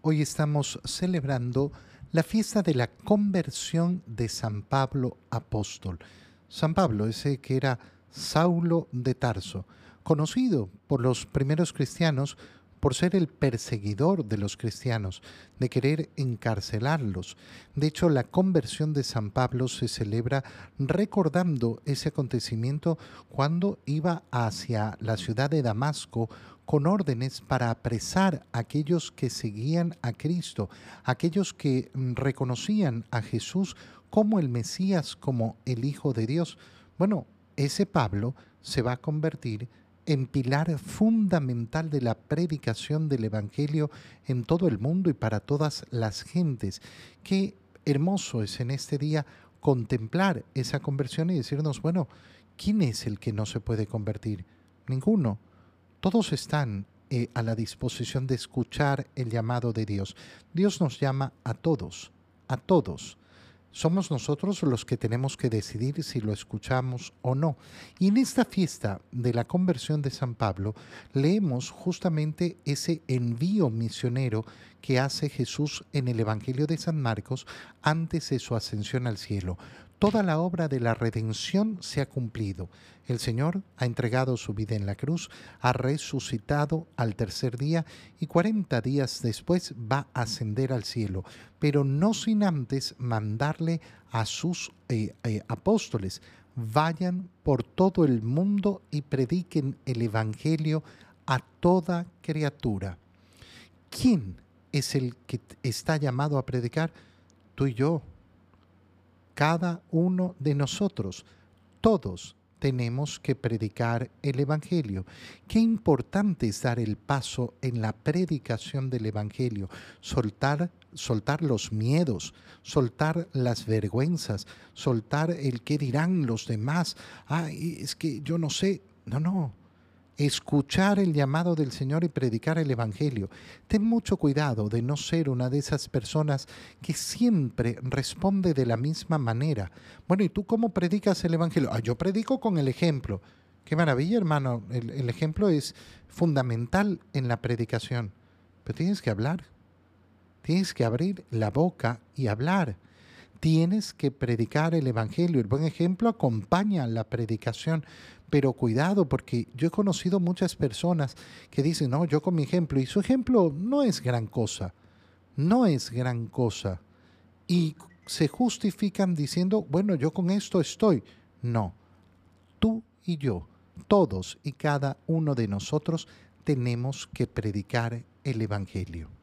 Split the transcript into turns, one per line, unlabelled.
Hoy estamos celebrando la fiesta de la conversión de San Pablo Apóstol. San Pablo, ese que era Saulo de Tarso, conocido por los primeros cristianos por ser el perseguidor de los cristianos, de querer encarcelarlos. De hecho, la conversión de San Pablo se celebra recordando ese acontecimiento cuando iba hacia la ciudad de Damasco con órdenes para apresar a aquellos que seguían a Cristo, aquellos que reconocían a Jesús como el Mesías, como el Hijo de Dios. Bueno, ese Pablo se va a convertir en pilar fundamental de la predicación del Evangelio en todo el mundo y para todas las gentes. Qué hermoso es en este día contemplar esa conversión y decirnos, bueno, ¿quién es el que no se puede convertir? Ninguno todos están eh, a la disposición de escuchar el llamado de Dios. Dios nos llama a todos, a todos. Somos nosotros los que tenemos que decidir si lo escuchamos o no. Y en esta fiesta de la conversión de San Pablo leemos justamente ese envío misionero que hace Jesús en el Evangelio de San Marcos antes de su ascensión al cielo. Toda la obra de la redención se ha cumplido. El Señor ha entregado su vida en la cruz, ha resucitado al tercer día y cuarenta días después va a ascender al cielo, pero no sin antes mandarle a sus eh, eh, apóstoles, vayan por todo el mundo y prediquen el Evangelio a toda criatura. ¿Quién es el que está llamado a predicar? Tú y yo, cada uno de nosotros, todos tenemos que predicar el Evangelio. Qué importante es dar el paso en la predicación del Evangelio, soltar, soltar los miedos, soltar las vergüenzas, soltar el qué dirán los demás. Ay, es que yo no sé. No, no escuchar el llamado del Señor y predicar el Evangelio. Ten mucho cuidado de no ser una de esas personas que siempre responde de la misma manera. Bueno, ¿y tú cómo predicas el Evangelio? Ah, yo predico con el ejemplo. Qué maravilla, hermano. El, el ejemplo es fundamental en la predicación. Pero tienes que hablar. Tienes que abrir la boca y hablar tienes que predicar el Evangelio. El buen ejemplo acompaña la predicación, pero cuidado porque yo he conocido muchas personas que dicen, no, yo con mi ejemplo, y su ejemplo no es gran cosa, no es gran cosa. Y se justifican diciendo, bueno, yo con esto estoy. No, tú y yo, todos y cada uno de nosotros tenemos que predicar el Evangelio.